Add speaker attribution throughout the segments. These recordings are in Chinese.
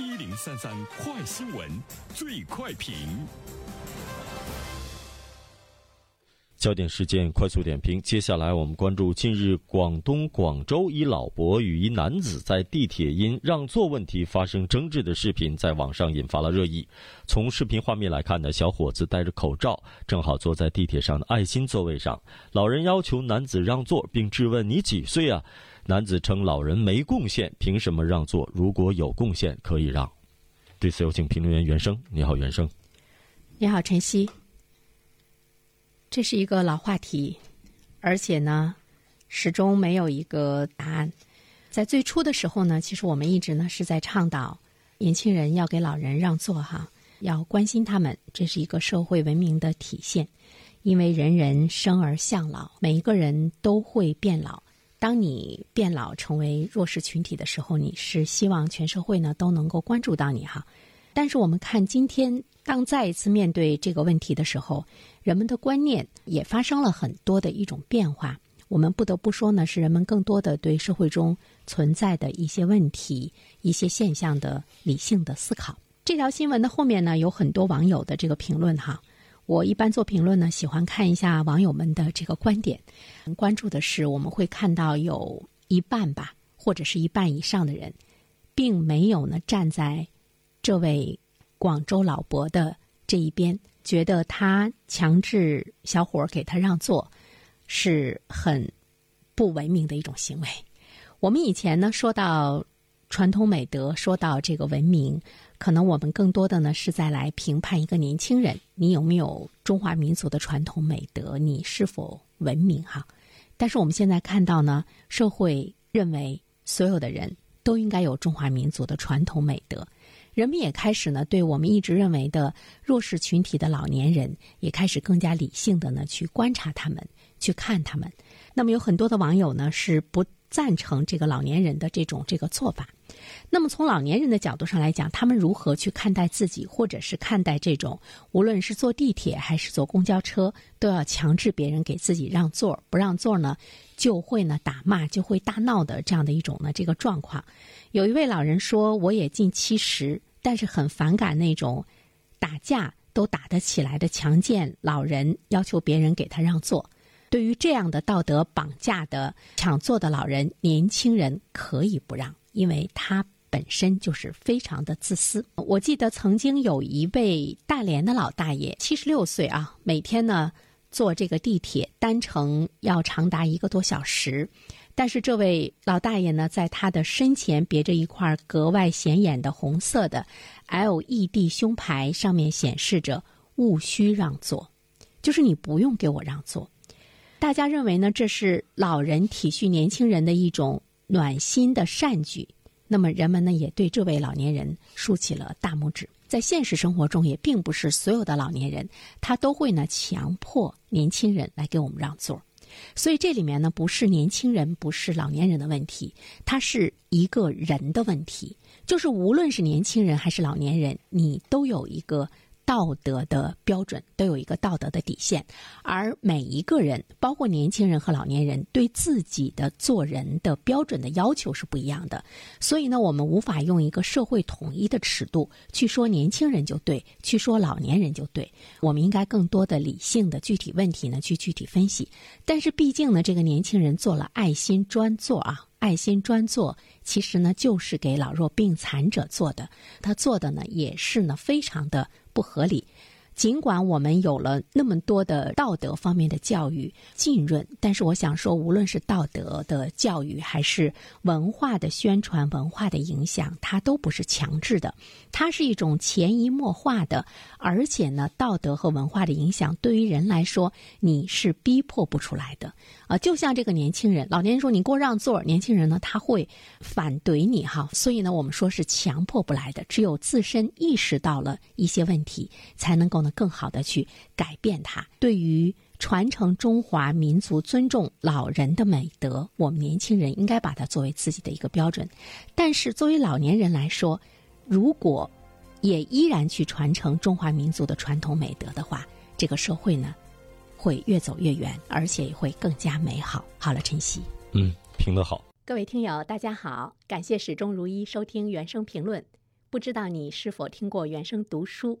Speaker 1: 一零三三快新闻，最快评。
Speaker 2: 焦点事件快速点评。接下来我们关注近日广东广州一老伯与一男子在地铁因让座问题发生争执的视频，在网上引发了热议。从视频画面来看呢，小伙子戴着口罩，正好坐在地铁上的爱心座位上。老人要求男子让座，并质问：“你几岁啊？”男子称：“老人没贡献，凭什么让座？如果有贡献，可以让。”对此，有请评论员袁生。你好，袁生。
Speaker 3: 你好，晨曦。这是一个老话题，而且呢，始终没有一个答案。在最初的时候呢，其实我们一直呢是在倡导年轻人要给老人让座，哈，要关心他们，这是一个社会文明的体现。因为人人生而向老，每一个人都会变老。当你变老成为弱势群体的时候，你是希望全社会呢都能够关注到你，哈。但是我们看今天，当再一次面对这个问题的时候，人们的观念也发生了很多的一种变化。我们不得不说呢，是人们更多的对社会中存在的一些问题、一些现象的理性的思考。这条新闻的后面呢，有很多网友的这个评论哈。我一般做评论呢，喜欢看一下网友们的这个观点。关注的是，我们会看到有一半吧，或者是一半以上的人，并没有呢站在。这位广州老伯的这一边觉得他强制小伙儿给他让座是很不文明的一种行为。我们以前呢说到传统美德，说到这个文明，可能我们更多的呢是在来评判一个年轻人，你有没有中华民族的传统美德，你是否文明哈？但是我们现在看到呢，社会认为所有的人都应该有中华民族的传统美德。人们也开始呢，对我们一直认为的弱势群体的老年人，也开始更加理性的呢去观察他们，去看他们。那么有很多的网友呢是不赞成这个老年人的这种这个做法。那么从老年人的角度上来讲，他们如何去看待自己，或者是看待这种无论是坐地铁还是坐公交车，都要强制别人给自己让座，不让座呢，就会呢打骂，就会大闹的这样的一种呢这个状况。有一位老人说：“我也近七十，但是很反感那种打架都打得起来的强健老人，要求别人给他让座。对于这样的道德绑架的抢座的老人，年轻人可以不让，因为他本身就是非常的自私。我记得曾经有一位大连的老大爷，七十六岁啊，每天呢坐这个地铁单程要长达一个多小时。”但是这位老大爷呢，在他的身前别着一块格外显眼的红色的 LED 胸牌，上面显示着“勿需让座”，就是你不用给我让座。大家认为呢，这是老人体恤年轻人的一种暖心的善举。那么人们呢，也对这位老年人竖起了大拇指。在现实生活中，也并不是所有的老年人他都会呢强迫年轻人来给我们让座。所以这里面呢，不是年轻人，不是老年人的问题，它是一个人的问题。就是无论是年轻人还是老年人，你都有一个。道德的标准都有一个道德的底线，而每一个人，包括年轻人和老年人，对自己的做人的标准的要求是不一样的。所以呢，我们无法用一个社会统一的尺度去说年轻人就对，去说老年人就对。我们应该更多的理性的具体问题呢去具体分析。但是毕竟呢，这个年轻人做了爱心专座啊。爱心专座其实呢，就是给老弱病残者做的。他做的呢，也是呢，非常的不合理。尽管我们有了那么多的道德方面的教育浸润，但是我想说，无论是道德的教育，还是文化的宣传、文化的影响，它都不是强制的，它是一种潜移默化的。而且呢，道德和文化的影响对于人来说，你是逼迫不出来的。啊，就像这个年轻人，老年人说你给我让座，年轻人呢他会反怼你哈。所以呢，我们说是强迫不来的，只有自身意识到了一些问题，才能够呢更好的去改变它。对于传承中华民族尊重老人的美德，我们年轻人应该把它作为自己的一个标准。但是作为老年人来说，如果也依然去传承中华民族的传统美德的话，这个社会呢？会越走越远，而且也会更加美好。好了，晨曦，
Speaker 2: 嗯，评得好。
Speaker 3: 各位听友，大家好，感谢始终如一收听原声评论。不知道你是否听过原声读书？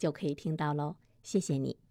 Speaker 3: 就可以听到喽。谢谢你。